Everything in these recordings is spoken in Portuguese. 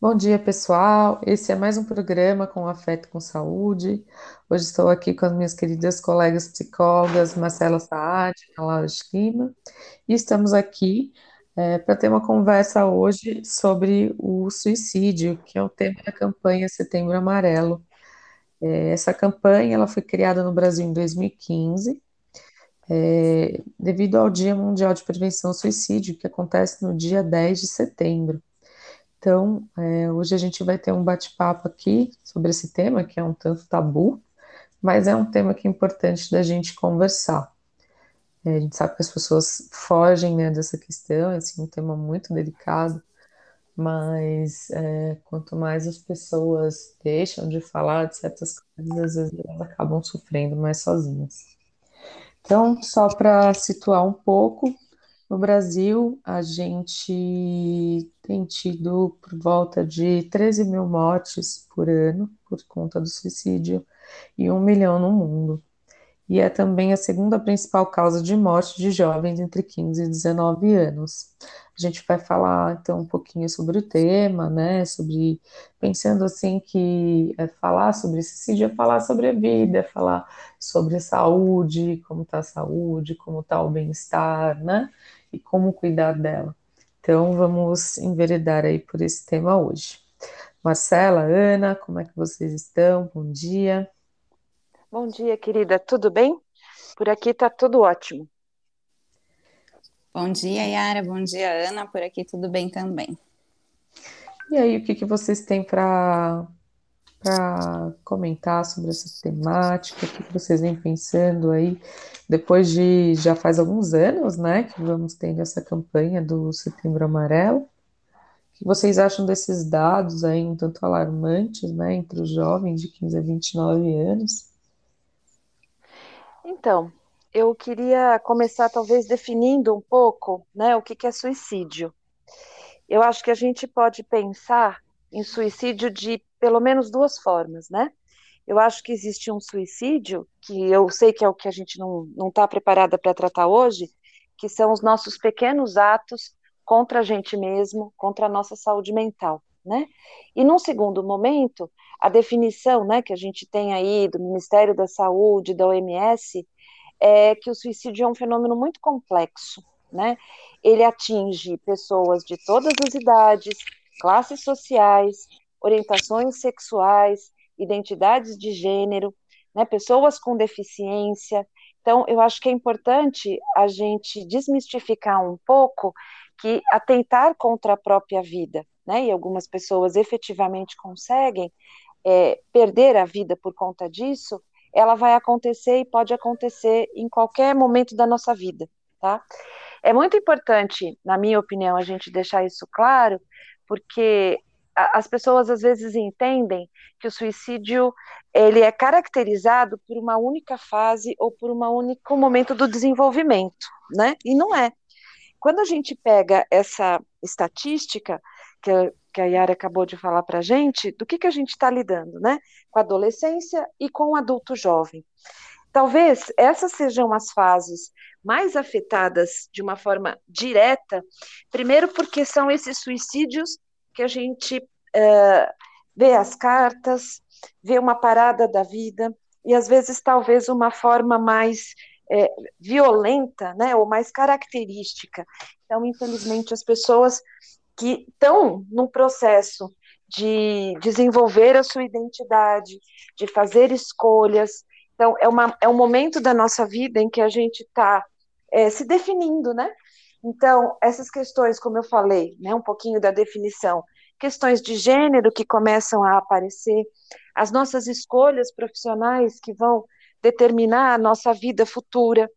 Bom dia, pessoal. Esse é mais um programa com Afeto com Saúde. Hoje estou aqui com as minhas queridas colegas psicólogas Marcela Saad e Laura Lima, e estamos aqui é, para ter uma conversa hoje sobre o suicídio, que é o tema da campanha Setembro Amarelo. É, essa campanha ela foi criada no Brasil em 2015, é, devido ao Dia Mundial de Prevenção ao Suicídio, que acontece no dia 10 de setembro. Então, é, hoje a gente vai ter um bate-papo aqui sobre esse tema, que é um tanto tabu, mas é um tema que é importante da gente conversar. É, a gente sabe que as pessoas fogem né, dessa questão, é assim, um tema muito delicado, mas é, quanto mais as pessoas deixam de falar de certas coisas, às vezes elas acabam sofrendo mais sozinhas. Então, só para situar um pouco, no Brasil, a gente tem tido por volta de 13 mil mortes por ano por conta do suicídio e um milhão no mundo. E é também a segunda principal causa de morte de jovens entre 15 e 19 anos. A gente vai falar então um pouquinho sobre o tema, né? Sobre pensando assim que é falar sobre suicídio é falar sobre a vida, é falar sobre saúde, como está a saúde, como está o bem-estar, né? e como cuidar dela. Então, vamos enveredar aí por esse tema hoje. Marcela, Ana, como é que vocês estão? Bom dia. Bom dia, querida. Tudo bem? Por aqui tá tudo ótimo. Bom dia, Yara. Bom dia, Ana. Por aqui tudo bem também. E aí, o que, que vocês têm para para comentar sobre essa temática, o que vocês vêm pensando aí, depois de já faz alguns anos, né, que vamos tendo essa campanha do Setembro Amarelo. O que vocês acham desses dados aí um tanto alarmantes, né, entre os jovens de 15 a 29 anos? Então, eu queria começar talvez definindo um pouco, né, o que, que é suicídio. Eu acho que a gente pode pensar em suicídio de pelo menos duas formas, né? Eu acho que existe um suicídio, que eu sei que é o que a gente não está preparada para tratar hoje, que são os nossos pequenos atos contra a gente mesmo, contra a nossa saúde mental, né? E num segundo momento, a definição, né, que a gente tem aí do Ministério da Saúde, da OMS, é que o suicídio é um fenômeno muito complexo, né? Ele atinge pessoas de todas as idades, classes sociais, orientações sexuais, identidades de gênero, né, pessoas com deficiência. Então, eu acho que é importante a gente desmistificar um pouco que atentar contra a própria vida, né, e algumas pessoas efetivamente conseguem é, perder a vida por conta disso, ela vai acontecer e pode acontecer em qualquer momento da nossa vida, tá? É muito importante, na minha opinião, a gente deixar isso claro, porque as pessoas às vezes entendem que o suicídio ele é caracterizado por uma única fase ou por um único momento do desenvolvimento, né? E não é. Quando a gente pega essa estatística que, que a Yara acabou de falar para a gente, do que, que a gente está lidando, né? Com a adolescência e com o adulto jovem. Talvez essas sejam as fases mais afetadas de uma forma direta, primeiro porque são esses suicídios que a gente uh, vê as cartas, vê uma parada da vida, e às vezes talvez uma forma mais é, violenta, né, ou mais característica. Então, infelizmente, as pessoas que estão num processo de desenvolver a sua identidade, de fazer escolhas. Então, é, uma, é um momento da nossa vida em que a gente está é, se definindo, né? Então, essas questões, como eu falei, né, um pouquinho da definição, questões de gênero que começam a aparecer, as nossas escolhas profissionais que vão determinar a nossa vida futura,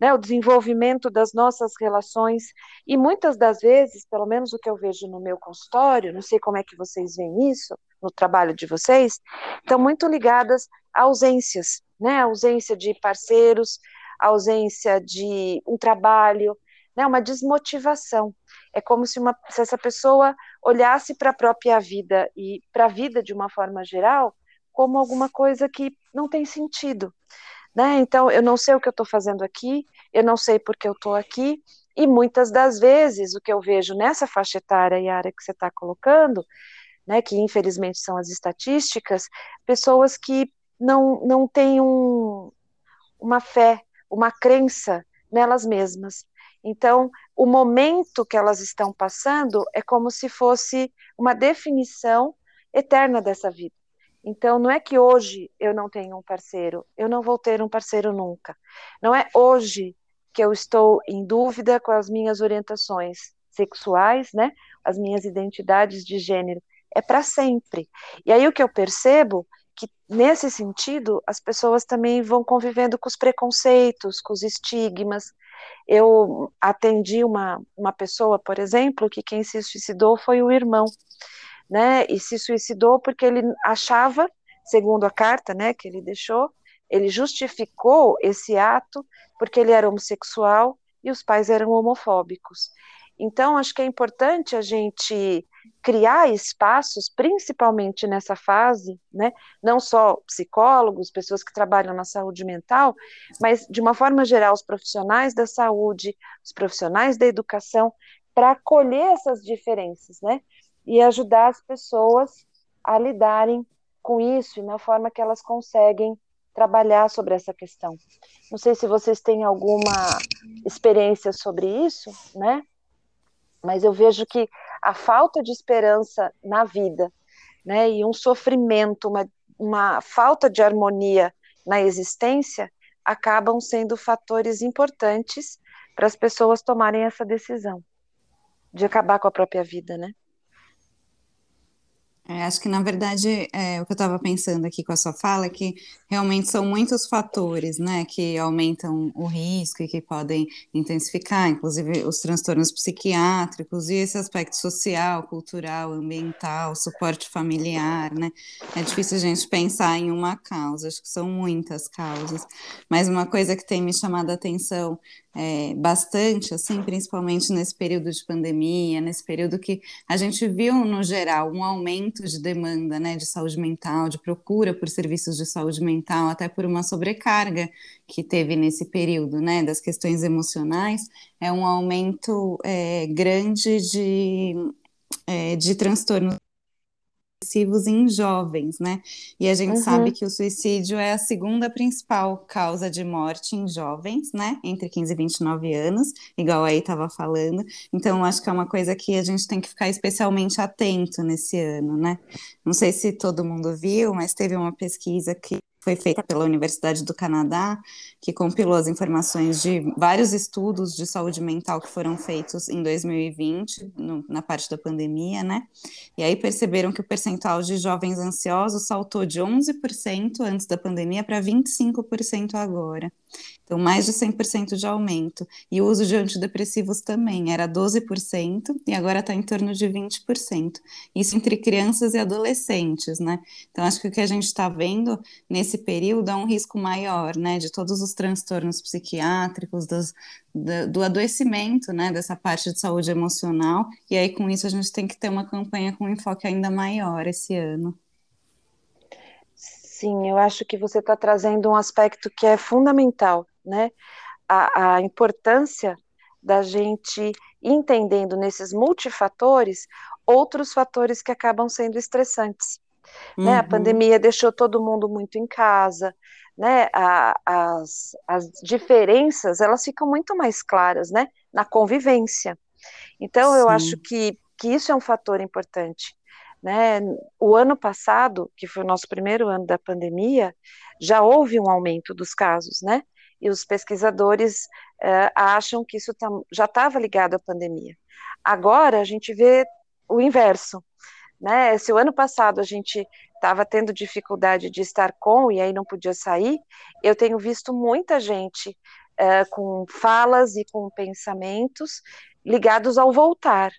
né, o desenvolvimento das nossas relações, e muitas das vezes, pelo menos o que eu vejo no meu consultório, não sei como é que vocês veem isso no trabalho de vocês, estão muito ligadas a ausências, né, a ausência de parceiros, a ausência de um trabalho, né, uma desmotivação. É como se, uma, se essa pessoa olhasse para a própria vida e para a vida de uma forma geral como alguma coisa que não tem sentido. Né? Então, eu não sei o que eu estou fazendo aqui, eu não sei porque eu estou aqui, e muitas das vezes o que eu vejo nessa faixa etária e área que você está colocando, né, que infelizmente são as estatísticas, pessoas que não, não têm um, uma fé, uma crença nelas mesmas. Então, o momento que elas estão passando é como se fosse uma definição eterna dessa vida. Então, não é que hoje eu não tenho um parceiro, eu não vou ter um parceiro nunca. Não é hoje que eu estou em dúvida com as minhas orientações sexuais, né? As minhas identidades de gênero. É para sempre. E aí o que eu percebo que nesse sentido as pessoas também vão convivendo com os preconceitos, com os estigmas. Eu atendi uma, uma pessoa, por exemplo, que quem se suicidou foi o irmão né, e se suicidou porque ele achava, segundo a carta, né, que ele deixou, ele justificou esse ato porque ele era homossexual e os pais eram homofóbicos. Então, acho que é importante a gente criar espaços, principalmente nessa fase, né? Não só psicólogos, pessoas que trabalham na saúde mental, mas de uma forma geral, os profissionais da saúde, os profissionais da educação, para acolher essas diferenças, né? E ajudar as pessoas a lidarem com isso e na forma que elas conseguem trabalhar sobre essa questão. Não sei se vocês têm alguma experiência sobre isso, né? Mas eu vejo que a falta de esperança na vida, né, e um sofrimento, uma, uma falta de harmonia na existência, acabam sendo fatores importantes para as pessoas tomarem essa decisão de acabar com a própria vida, né? É, acho que, na verdade, é, o que eu estava pensando aqui com a sua fala é que realmente são muitos fatores, né, que aumentam o risco e que podem intensificar, inclusive os transtornos psiquiátricos e esse aspecto social, cultural, ambiental, suporte familiar, né. É difícil a gente pensar em uma causa, acho que são muitas causas. Mas uma coisa que tem me chamado a atenção é, bastante, assim, principalmente nesse período de pandemia, nesse período que a gente viu, no geral, um aumento de demanda né, de saúde mental, de procura por serviços de saúde mental, até por uma sobrecarga que teve nesse período, né, das questões emocionais, é um aumento é, grande de, é, de transtornos depressivos em jovens, né? E a gente uhum. sabe que o suicídio é a segunda principal causa de morte em jovens, né? Entre 15 e 29 anos, igual aí estava falando. Então, acho que é uma coisa que a gente tem que ficar especialmente atento nesse ano, né? Não sei se todo mundo viu, mas teve uma pesquisa que foi feita pela Universidade do Canadá, que compilou as informações de vários estudos de saúde mental que foram feitos em 2020, no, na parte da pandemia, né? E aí perceberam que o percentual de jovens ansiosos saltou de 11% antes da pandemia para 25% agora. Então, mais de 100% de aumento. E o uso de antidepressivos também era 12% e agora está em torno de 20%. Isso entre crianças e adolescentes, né? Então, acho que o que a gente está vendo nesse período é um risco maior, né? De todos os transtornos psiquiátricos, dos, do, do adoecimento, né? Dessa parte de saúde emocional. E aí, com isso, a gente tem que ter uma campanha com um enfoque ainda maior esse ano. Sim, eu acho que você está trazendo um aspecto que é fundamental, né? A, a importância da gente entendendo nesses multifatores outros fatores que acabam sendo estressantes. Uhum. Né? A uhum. pandemia deixou todo mundo muito em casa, né? A, as, as diferenças elas ficam muito mais claras, né? Na convivência. Então Sim. eu acho que, que isso é um fator importante. Né? O ano passado, que foi o nosso primeiro ano da pandemia, já houve um aumento dos casos, né? E os pesquisadores uh, acham que isso tam, já estava ligado à pandemia. Agora a gente vê o inverso, né? Se o ano passado a gente estava tendo dificuldade de estar com e aí não podia sair, eu tenho visto muita gente uh, com falas e com pensamentos ligados ao voltar,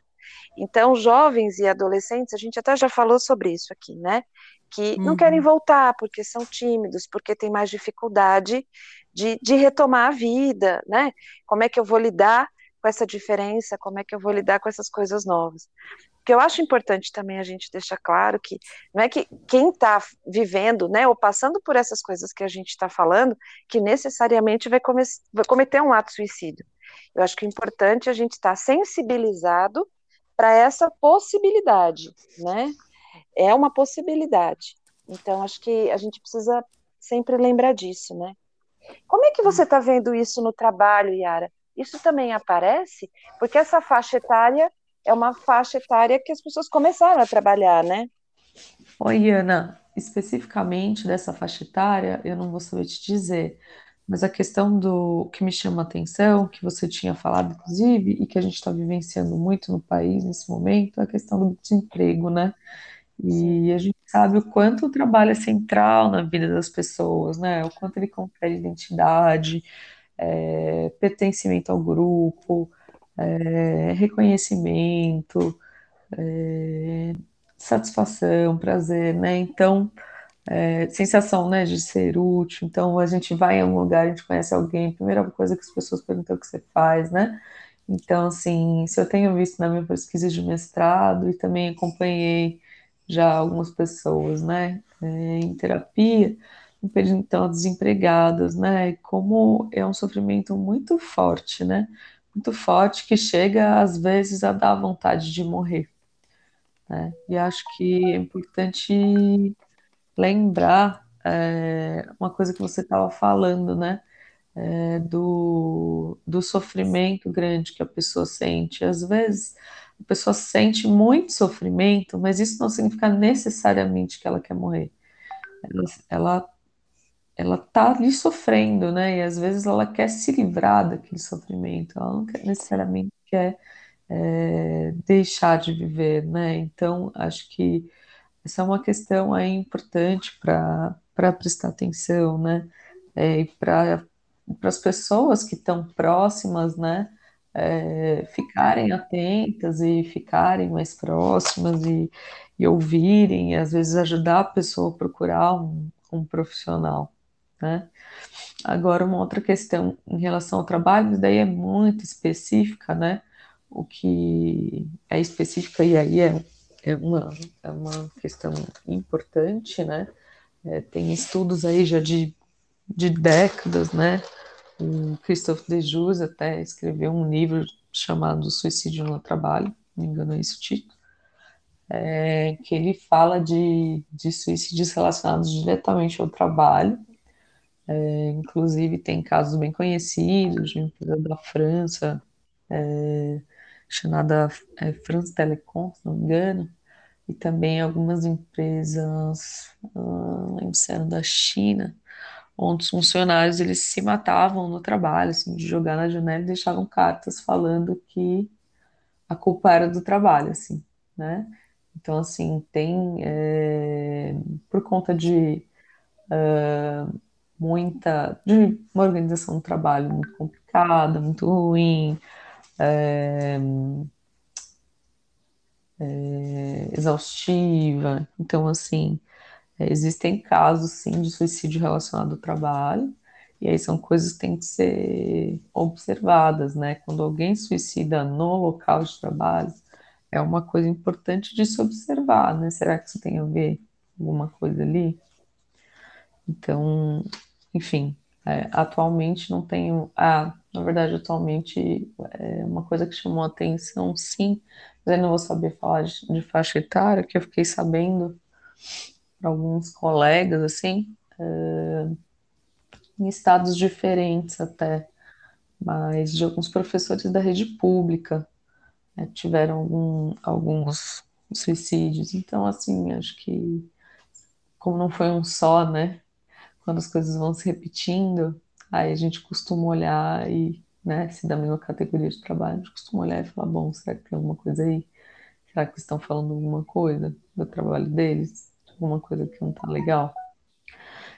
então, jovens e adolescentes, a gente até já falou sobre isso aqui, né? Que uhum. não querem uhum. voltar porque são tímidos, porque têm mais dificuldade de, de retomar a vida, né? Como é que eu vou lidar com essa diferença? Como é que eu vou lidar com essas coisas novas? Porque eu acho importante também a gente deixar claro que não é que quem está vivendo, né, ou passando por essas coisas que a gente está falando, que necessariamente vai, come vai cometer um ato suicídio. Eu acho que é importante a gente estar tá sensibilizado para essa possibilidade, né? É uma possibilidade. Então, acho que a gente precisa sempre lembrar disso, né? Como é que você está vendo isso no trabalho, Yara? Isso também aparece? Porque essa faixa etária é uma faixa etária que as pessoas começaram a trabalhar, né? Oi, Ana, especificamente dessa faixa etária, eu não vou saber te dizer, mas a questão do que me chama a atenção, que você tinha falado, inclusive, e que a gente está vivenciando muito no país nesse momento, é a questão do desemprego, né? E a gente sabe o quanto o trabalho é central na vida das pessoas, né? O quanto ele confere identidade, é, pertencimento ao grupo, é, reconhecimento, é, satisfação, prazer, né? Então, é, sensação, né, de ser útil. Então, a gente vai em um lugar, a gente conhece alguém, primeira coisa que as pessoas perguntam é o que você faz, né? Então, assim, se eu tenho visto na minha pesquisa de mestrado e também acompanhei já algumas pessoas, né, é, em terapia, então desempregadas, né, como é um sofrimento muito forte, né, muito forte que chega às vezes a dar vontade de morrer. Né? E acho que é importante lembrar é, uma coisa que você estava falando, né? É, do, do sofrimento grande que a pessoa sente. Às vezes a pessoa sente muito sofrimento, mas isso não significa necessariamente que ela quer morrer. Ela, ela ela tá ali sofrendo, né? E às vezes ela quer se livrar daquele sofrimento, ela não quer, necessariamente quer é, deixar de viver, né? Então, acho que essa é uma questão aí importante para prestar atenção, né? É, e para as pessoas que estão próximas, né? É, ficarem atentas e ficarem mais próximas e, e ouvirem, e às vezes ajudar a pessoa a procurar um, um profissional né? Agora, uma outra questão em relação ao trabalho, daí é muito específica, né? O que é específica, e aí é, é, uma, é uma questão importante, né? É, tem estudos aí já de, de décadas, né? O Christophe de Jus até escreveu um livro chamado Suicídio no Trabalho, não me engano é esse o título, é, que ele fala de, de suicídios relacionados diretamente ao trabalho, é, inclusive, tem casos bem conhecidos de uma empresa da França, é, chamada é, France Telecom, se não me engano, e também algumas empresas, ah, lembro se da China, onde os funcionários eles se matavam no trabalho, assim, de jogar na janela e deixavam cartas falando que a culpa era do trabalho, assim, né? Então, assim, tem, é, por conta de uh, muita de uma organização do trabalho muito complicada, muito ruim, é, é, exaustiva. Então, assim, é, existem casos, sim, de suicídio relacionado ao trabalho, e aí são coisas que têm que ser observadas, né? Quando alguém suicida no local de trabalho, é uma coisa importante de se observar, né? Será que isso tem a ver alguma coisa ali? Então, enfim, é, atualmente não tenho. Ah, na verdade, atualmente é uma coisa que chamou a atenção, sim, mas eu não vou saber falar de, de faixa etária, que eu fiquei sabendo para alguns colegas, assim, é, em estados diferentes até, mas de alguns professores da rede pública né, tiveram algum, alguns suicídios. Então, assim, acho que como não foi um só, né? Quando as coisas vão se repetindo, aí a gente costuma olhar e, né, se da mesma categoria de trabalho, a gente costuma olhar e falar, bom, será que tem alguma coisa aí? Será que estão falando alguma coisa do trabalho deles? Alguma coisa que não tá legal?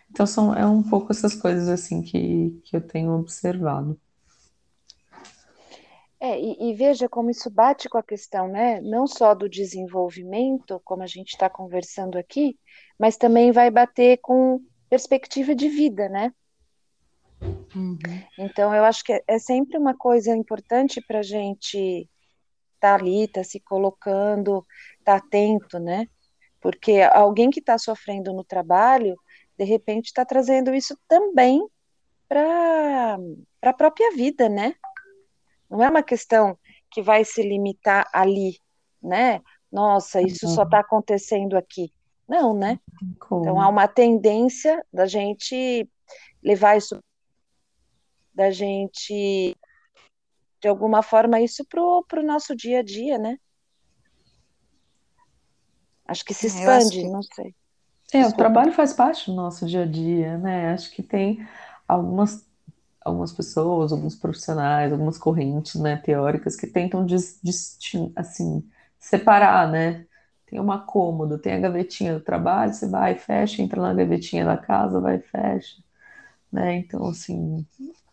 Então são, é um pouco essas coisas assim que, que eu tenho observado. É, e, e, veja como isso bate com a questão, né? Não só do desenvolvimento, como a gente está conversando aqui, mas também vai bater com perspectiva de vida, né? Uhum. Então, eu acho que é, é sempre uma coisa importante para a gente tá ali, tá se colocando, tá atento, né? Porque alguém que está sofrendo no trabalho, de repente está trazendo isso também para a própria vida, né? Não é uma questão que vai se limitar ali, né? Nossa, isso só está acontecendo aqui. Não, né? Como? Então há uma tendência da gente levar isso, da gente, de alguma forma, isso para o nosso dia a dia, né? Acho que se é, expande, que... não sei. É, o trabalho faz parte do nosso dia a dia, né? Acho que tem algumas, algumas pessoas, alguns profissionais, algumas correntes, né, teóricas que tentam dis, assim, separar, né? Tem uma cômoda, tem a gavetinha do trabalho, você vai, fecha, entra na gavetinha da casa, vai, fecha, né? Então, assim,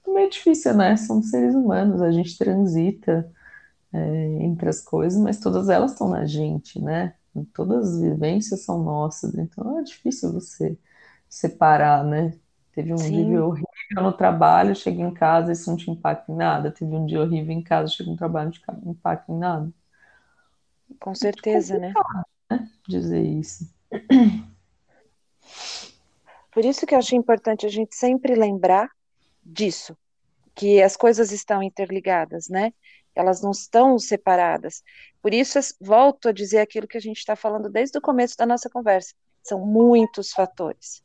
é meio difícil, né? Somos seres humanos, a gente transita é, entre as coisas, mas todas elas estão na gente, né? Todas as vivências são nossas, então é difícil você separar, né? Teve um Sim. dia horrível no trabalho, chega em casa, isso não te impacta em nada. Teve um dia horrível em casa, chega no trabalho, não te impacta em nada. Com certeza, né? Dizer isso. Por isso que eu acho importante a gente sempre lembrar disso, que as coisas estão interligadas, né? Elas não estão separadas. Por isso, volto a dizer aquilo que a gente está falando desde o começo da nossa conversa. São muitos fatores,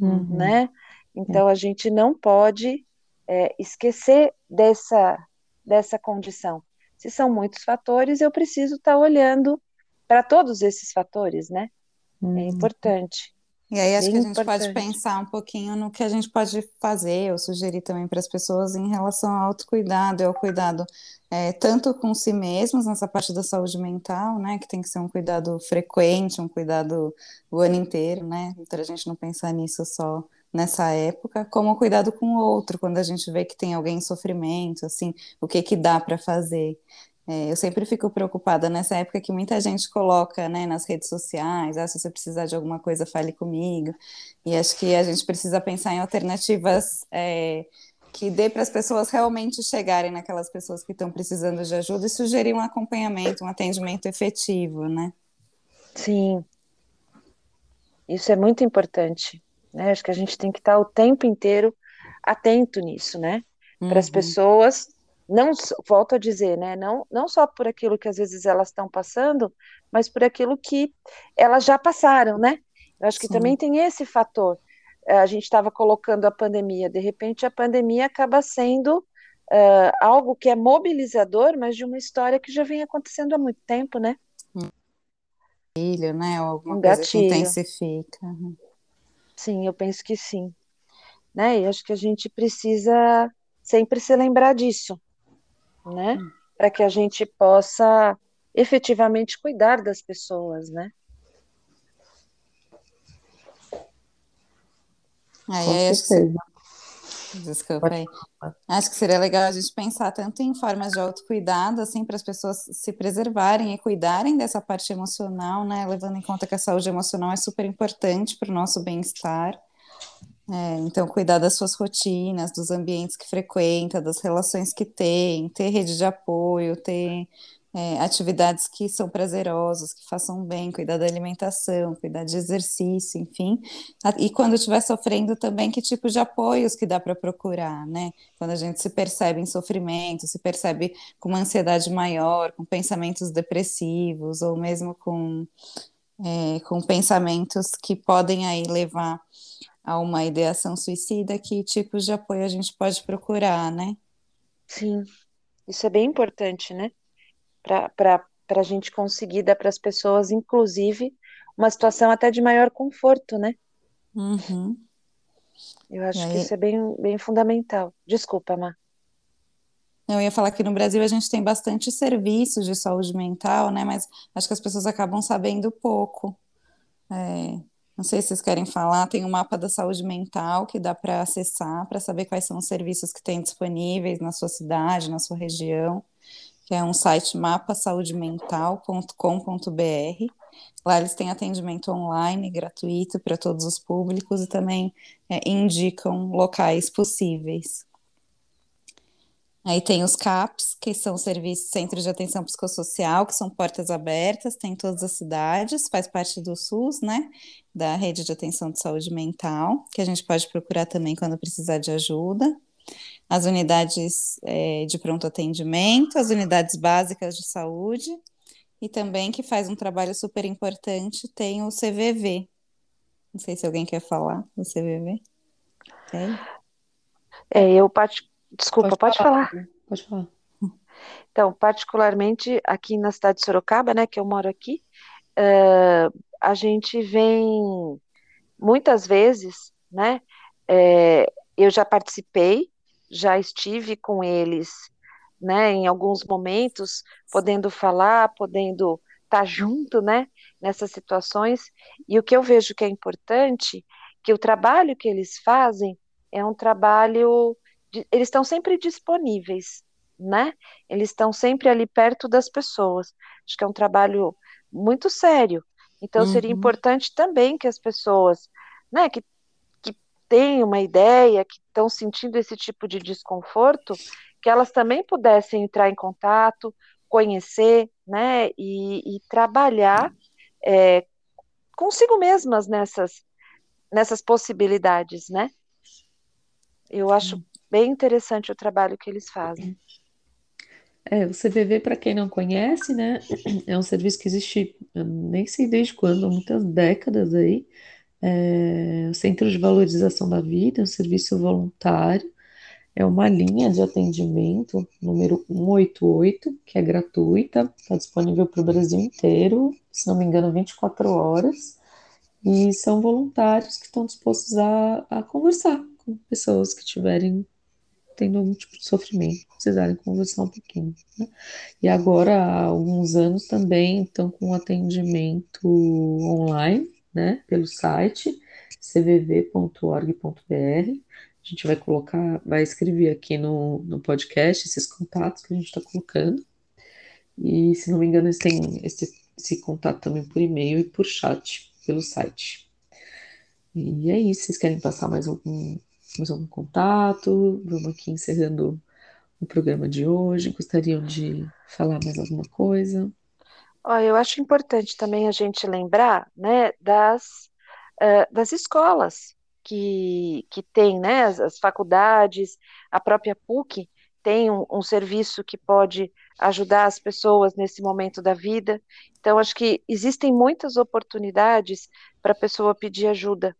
uhum. né? Então, a gente não pode é, esquecer dessa, dessa condição. Se são muitos fatores, eu preciso estar tá olhando para todos esses fatores, né? É uhum. É importante. E aí acho Bem que a gente importante. pode pensar um pouquinho no que a gente pode fazer ou sugerir também para as pessoas em relação ao autocuidado e ao cuidado é, tanto com si mesmos nessa parte da saúde mental, né, que tem que ser um cuidado frequente, um cuidado o ano inteiro, né, para a gente não pensar nisso só nessa época, como o cuidado com o outro, quando a gente vê que tem alguém em sofrimento, assim, o que que dá para fazer. É, eu sempre fico preocupada nessa época que muita gente coloca né, nas redes sociais, ah, se você precisar de alguma coisa, fale comigo. E acho que a gente precisa pensar em alternativas é, que dê para as pessoas realmente chegarem naquelas pessoas que estão precisando de ajuda e sugerir um acompanhamento, um atendimento efetivo, né? Sim. Isso é muito importante. Né? Acho que a gente tem que estar o tempo inteiro atento nisso, né? Para as uhum. pessoas não volto a dizer, né, não, não só por aquilo que às vezes elas estão passando, mas por aquilo que elas já passaram, né? Eu acho que Sim. também tem esse fator. Eh, a gente estava colocando a pandemia, de repente a pandemia acaba sendo uh, algo que é mobilizador, mas de uma história que já vem acontecendo há muito tempo, né? Gatilho, né? Ou alguma um coisa gatilho. que intensifica. Sim, eu penso que sim. Né? E acho que a gente precisa sempre se lembrar disso né? Hum. Para que a gente possa efetivamente cuidar das pessoas, né? Aí, Com é certeza. Desculpa aí. Acho que seria legal a gente pensar tanto em formas de autocuidado, assim, para as pessoas se preservarem e cuidarem dessa parte emocional, né? Levando em conta que a saúde emocional é super importante para o nosso bem-estar. É, então, cuidar das suas rotinas, dos ambientes que frequenta, das relações que tem, ter rede de apoio, ter é, atividades que são prazerosas, que façam bem, cuidar da alimentação, cuidar de exercício, enfim. E quando estiver sofrendo também, que tipo de apoios que dá para procurar, né? Quando a gente se percebe em sofrimento, se percebe com uma ansiedade maior, com pensamentos depressivos, ou mesmo com, é, com pensamentos que podem aí levar a uma ideação suicida, que tipos de apoio a gente pode procurar, né? Sim, isso é bem importante, né? Para a gente conseguir dar para as pessoas, inclusive, uma situação até de maior conforto, né? Uhum. Eu acho aí... que isso é bem, bem fundamental. Desculpa, Má. Eu ia falar que no Brasil a gente tem bastante serviços de saúde mental, né? Mas acho que as pessoas acabam sabendo pouco. É, não sei se vocês querem falar, tem um mapa da saúde mental que dá para acessar para saber quais são os serviços que tem disponíveis na sua cidade, na sua região, que é um site mapasaudemental.com.br. Lá eles têm atendimento online gratuito para todos os públicos e também é, indicam locais possíveis. Aí tem os CAPs, que são serviços Centros de Atenção Psicossocial, que são portas abertas, tem em todas as cidades, faz parte do SUS, né? Da Rede de Atenção de Saúde Mental, que a gente pode procurar também quando precisar de ajuda. As unidades é, de pronto atendimento, as unidades básicas de saúde, e também que faz um trabalho super importante, tem o CVV. Não sei se alguém quer falar do CVV. Tem? É, eu parte Desculpa, pode, pode falar. falar. Pode falar. Então, particularmente aqui na cidade de Sorocaba, né, que eu moro aqui, uh, a gente vem muitas vezes, né, é, eu já participei, já estive com eles, né, em alguns momentos, podendo falar, podendo estar tá junto, né, nessas situações, e o que eu vejo que é importante, que o trabalho que eles fazem é um trabalho eles estão sempre disponíveis, né? Eles estão sempre ali perto das pessoas. Acho que é um trabalho muito sério. Então uhum. seria importante também que as pessoas, né, que, que têm uma ideia, que estão sentindo esse tipo de desconforto, que elas também pudessem entrar em contato, conhecer, né, e, e trabalhar é, consigo mesmas nessas nessas possibilidades, né? Eu acho bem interessante o trabalho que eles fazem. É, o CVV, para quem não conhece, né, é um serviço que existe, nem sei desde quando, há muitas décadas aí, é o Centro de Valorização da Vida, é um serviço voluntário, é uma linha de atendimento, número 188, que é gratuita, está disponível para o Brasil inteiro, se não me engano, 24 horas, e são voluntários que estão dispostos a, a conversar com pessoas que tiverem tendo algum tipo de sofrimento, precisarem conversar um pouquinho. Né? E agora, há alguns anos também estão com atendimento online, né, pelo site cvv.org.br. A gente vai colocar, vai escrever aqui no, no podcast esses contatos que a gente está colocando. E, se não me engano, eles têm esse, esse contato também por e-mail e por chat pelo site. E é isso. Vocês querem passar mais algum algum contato? Vamos aqui encerrando o programa de hoje. Gostariam de falar mais alguma coisa? Olha, eu acho importante também a gente lembrar né, das, uh, das escolas que, que tem, né, as, as faculdades, a própria PUC tem um, um, serviço que pode ajudar as pessoas nesse momento da vida. Então, acho que existem muitas oportunidades para a pessoa pedir ajuda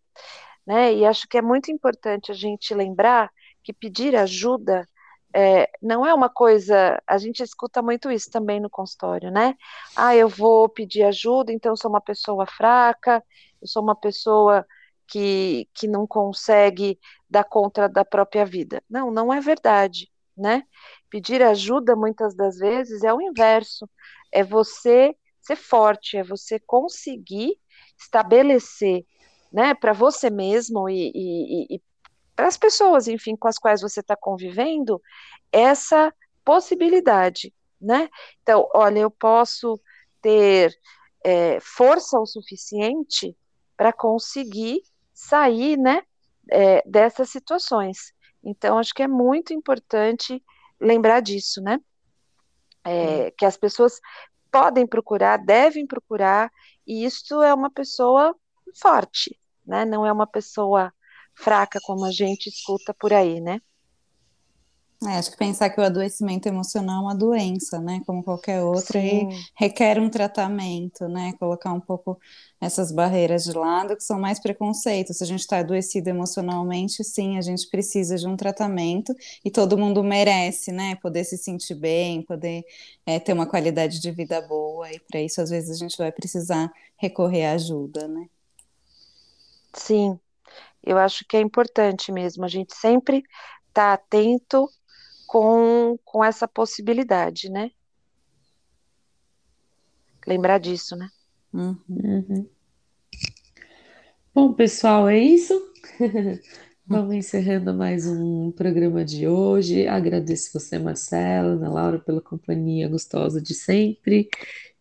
né? E acho que é muito importante a gente lembrar que pedir ajuda é, não é uma coisa. A gente escuta muito isso também no consultório, né? Ah, eu vou pedir ajuda, então eu sou uma pessoa fraca, eu sou uma pessoa que, que não consegue dar conta da própria vida. Não, não é verdade, né? Pedir ajuda, muitas das vezes, é o inverso. É você ser forte, é você conseguir estabelecer né, para você mesmo e, e, e para as pessoas, enfim, com as quais você está convivendo, essa possibilidade, né? Então, olha, eu posso ter é, força o suficiente para conseguir sair, né, é, dessas situações. Então, acho que é muito importante lembrar disso, né? É, que as pessoas podem procurar, devem procurar, e isto é uma pessoa forte, né? Não é uma pessoa fraca como a gente escuta por aí, né? É, acho que pensar que o adoecimento emocional é uma doença, né? Como qualquer outra, sim. e requer um tratamento, né? Colocar um pouco essas barreiras de lado, que são mais preconceitos. Se a gente está adoecido emocionalmente, sim, a gente precisa de um tratamento e todo mundo merece, né? Poder se sentir bem, poder é, ter uma qualidade de vida boa, e para isso, às vezes, a gente vai precisar recorrer à ajuda, né? Sim, eu acho que é importante mesmo a gente sempre estar tá atento com, com essa possibilidade, né? Lembrar disso, né? Uhum. Uhum. Bom, pessoal, é isso. Vamos encerrando mais um programa de hoje. Agradeço você, Marcela, Ana Laura, pela companhia gostosa de sempre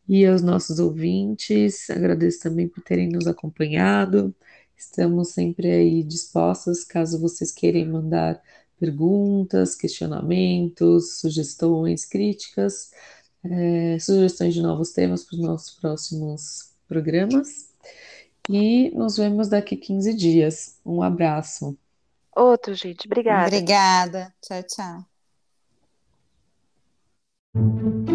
e aos nossos ouvintes. Agradeço também por terem nos acompanhado. Estamos sempre aí dispostos, caso vocês queiram mandar perguntas, questionamentos, sugestões, críticas, é, sugestões de novos temas para os nossos próximos programas. E nos vemos daqui 15 dias. Um abraço. Outro, gente. Obrigada. Obrigada. Tchau, tchau.